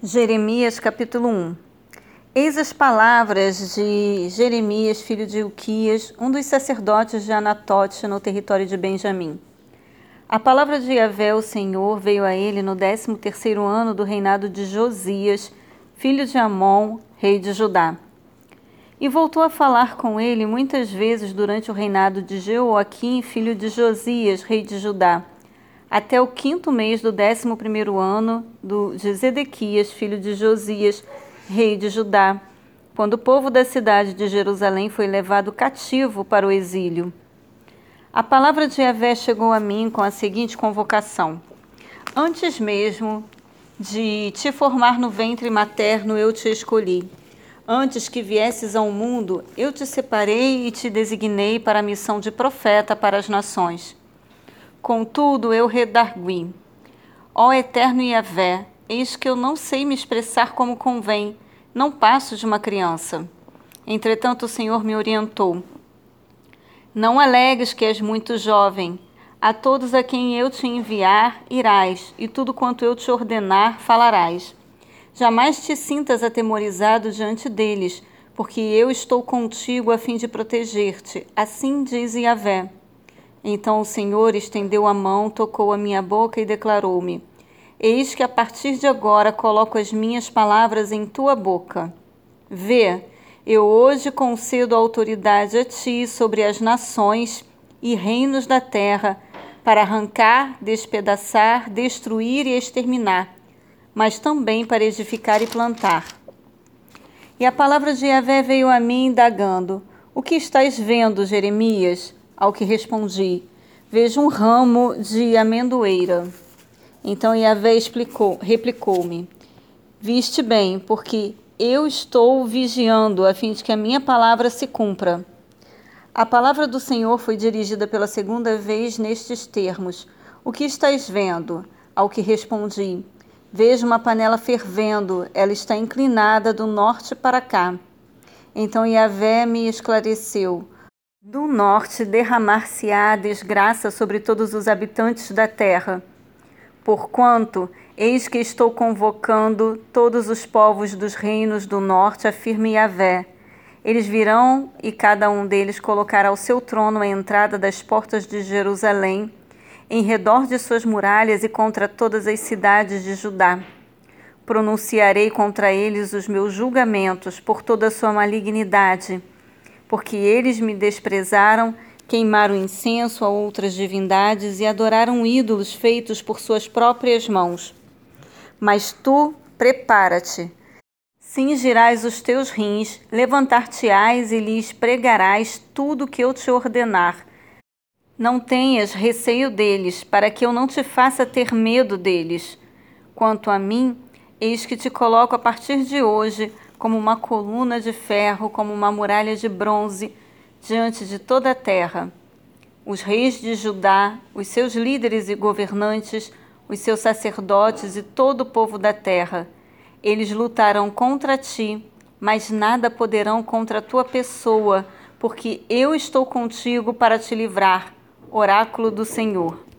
Jeremias capítulo 1 Eis as palavras de Jeremias, filho de Uquias, um dos sacerdotes de Anatote, no território de Benjamim. A palavra de Yahvé, o Senhor, veio a ele no décimo terceiro ano do reinado de Josias, filho de Amon, rei de Judá. E voltou a falar com ele muitas vezes durante o reinado de Jeoaquim, filho de Josias, rei de Judá até o quinto mês do décimo primeiro ano do, de Zedequias, filho de Josias, rei de Judá, quando o povo da cidade de Jerusalém foi levado cativo para o exílio. A palavra de Yahvé chegou a mim com a seguinte convocação: Antes mesmo de te formar no ventre materno, eu te escolhi. Antes que viesses ao mundo, eu te separei e te designei para a missão de profeta para as nações. Contudo, eu redargui. Ó eterno Yahvé, eis que eu não sei me expressar como convém, não passo de uma criança. Entretanto, o Senhor me orientou. Não alegues que és muito jovem. A todos a quem eu te enviar, irás, e tudo quanto eu te ordenar, falarás. Jamais te sintas atemorizado diante deles, porque eu estou contigo a fim de proteger-te. Assim diz Yahvé. Então o Senhor estendeu a mão, tocou a minha boca e declarou-me: Eis que a partir de agora coloco as minhas palavras em tua boca. Vê, eu hoje concedo autoridade a ti sobre as nações e reinos da terra, para arrancar, despedaçar, destruir e exterminar, mas também para edificar e plantar. E a palavra de Yahvé veio a mim indagando: O que estás vendo, Jeremias? Ao que respondi: Vejo um ramo de amendoeira. Então Yahvé explicou, replicou-me: Viste bem, porque eu estou vigiando a fim de que a minha palavra se cumpra. A palavra do Senhor foi dirigida pela segunda vez nestes termos: O que estás vendo? Ao que respondi: Vejo uma panela fervendo, ela está inclinada do norte para cá. Então Yahvé me esclareceu: do norte derramar-se-á desgraça sobre todos os habitantes da terra. Porquanto, eis que estou convocando todos os povos dos reinos do norte, afirme Yahvé. Eles virão e cada um deles colocará o seu trono à entrada das portas de Jerusalém, em redor de suas muralhas e contra todas as cidades de Judá. Pronunciarei contra eles os meus julgamentos por toda a sua malignidade porque eles me desprezaram, queimaram incenso a outras divindades e adoraram ídolos feitos por suas próprias mãos. Mas tu, prepara-te. Cingirás os teus rins, levantar-te-ás e lhes pregarás tudo o que eu te ordenar. Não tenhas receio deles, para que eu não te faça ter medo deles. Quanto a mim, eis que te coloco a partir de hoje como uma coluna de ferro, como uma muralha de bronze, diante de toda a terra. Os reis de Judá, os seus líderes e governantes, os seus sacerdotes e todo o povo da terra, eles lutarão contra ti, mas nada poderão contra a tua pessoa, porque eu estou contigo para te livrar. Oráculo do Senhor.